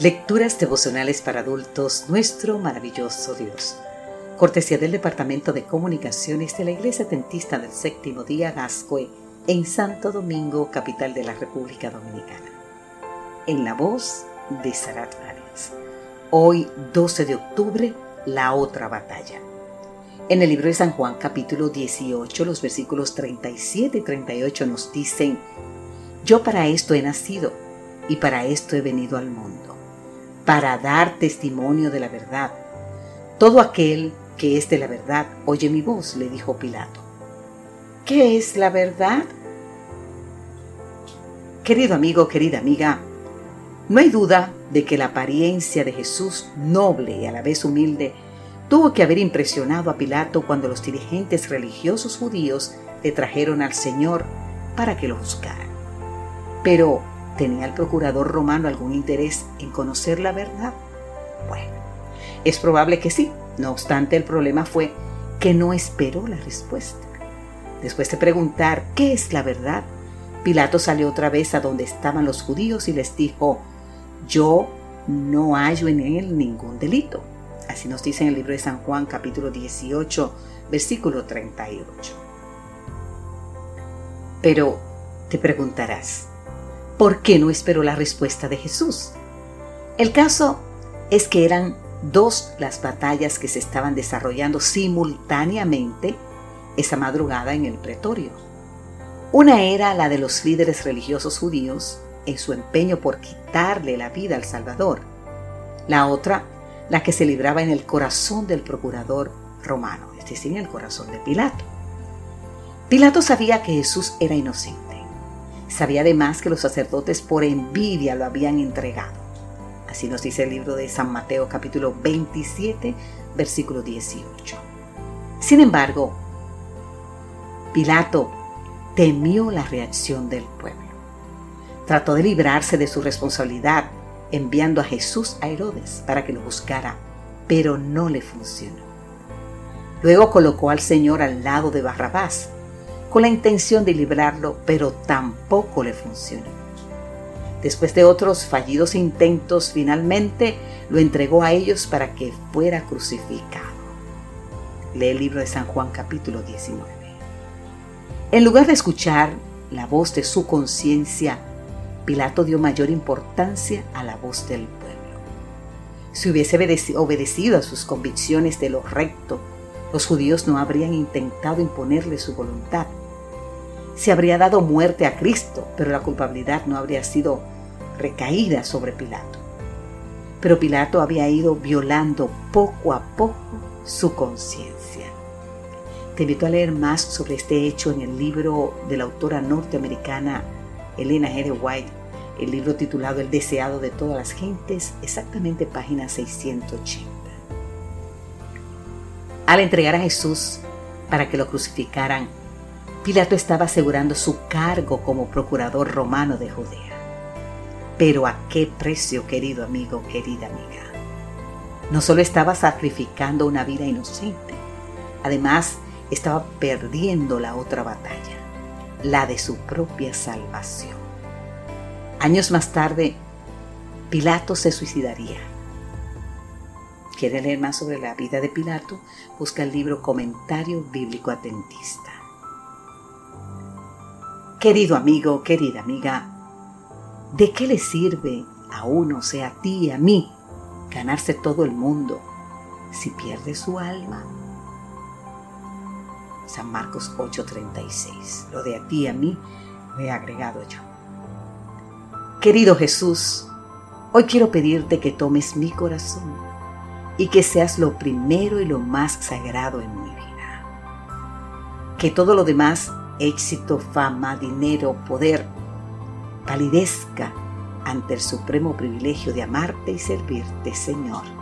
Lecturas devocionales para adultos, nuestro maravilloso Dios. Cortesía del Departamento de Comunicaciones de la Iglesia Dentista del Séptimo Día Gascue en Santo Domingo, capital de la República Dominicana. En la voz de Sarat Arias. Hoy, 12 de octubre, la otra batalla. En el libro de San Juan capítulo 18, los versículos 37 y 38 nos dicen, Yo para esto he nacido y para esto he venido al mundo para dar testimonio de la verdad. Todo aquel que es de la verdad oye mi voz, le dijo Pilato. ¿Qué es la verdad? Querido amigo, querida amiga, no hay duda de que la apariencia de Jesús, noble y a la vez humilde, tuvo que haber impresionado a Pilato cuando los dirigentes religiosos judíos le trajeron al Señor para que lo juzgaran. Pero ¿Tenía el procurador romano algún interés en conocer la verdad? Bueno, es probable que sí. No obstante, el problema fue que no esperó la respuesta. Después de preguntar qué es la verdad, Pilato salió otra vez a donde estaban los judíos y les dijo, yo no hallo en él ningún delito. Así nos dice en el libro de San Juan capítulo 18, versículo 38. Pero te preguntarás, ¿por qué no esperó la respuesta de Jesús? El caso es que eran dos las batallas que se estaban desarrollando simultáneamente esa madrugada en el pretorio. Una era la de los líderes religiosos judíos en su empeño por quitarle la vida al Salvador. La otra, la que se libraba en el corazón del procurador romano, es decir, en el corazón de Pilato. Pilato sabía que Jesús era inocente Sabía además que los sacerdotes por envidia lo habían entregado. Así nos dice el libro de San Mateo capítulo 27, versículo 18. Sin embargo, Pilato temió la reacción del pueblo. Trató de librarse de su responsabilidad enviando a Jesús a Herodes para que lo buscara, pero no le funcionó. Luego colocó al Señor al lado de Barrabás, con la intención de librarlo, pero tampoco le funcionó. Después de otros fallidos intentos, finalmente lo entregó a ellos para que fuera crucificado. Lee el libro de San Juan capítulo 19. En lugar de escuchar la voz de su conciencia, Pilato dio mayor importancia a la voz del pueblo. Si hubiese obedecido a sus convicciones de lo recto, los judíos no habrían intentado imponerle su voluntad. Se habría dado muerte a Cristo, pero la culpabilidad no habría sido recaída sobre Pilato. Pero Pilato había ido violando poco a poco su conciencia. Te invito a leer más sobre este hecho en el libro de la autora norteamericana Elena G. White, el libro titulado El deseado de todas las gentes, exactamente página 680. Al entregar a Jesús para que lo crucificaran, Pilato estaba asegurando su cargo como procurador romano de Judea. Pero a qué precio, querido amigo, querida amiga. No solo estaba sacrificando una vida inocente, además estaba perdiendo la otra batalla, la de su propia salvación. Años más tarde, Pilato se suicidaría quiere leer más sobre la vida de Pilato, busca el libro Comentario Bíblico Atentista. Querido amigo, querida amiga, ¿de qué le sirve a uno, sea a ti y a mí, ganarse todo el mundo si pierde su alma? San Marcos 8:36. Lo de a ti y a mí lo he agregado yo. Querido Jesús, hoy quiero pedirte que tomes mi corazón y que seas lo primero y lo más sagrado en mi vida. Que todo lo demás, éxito, fama, dinero, poder, palidezca ante el supremo privilegio de amarte y servirte, Señor.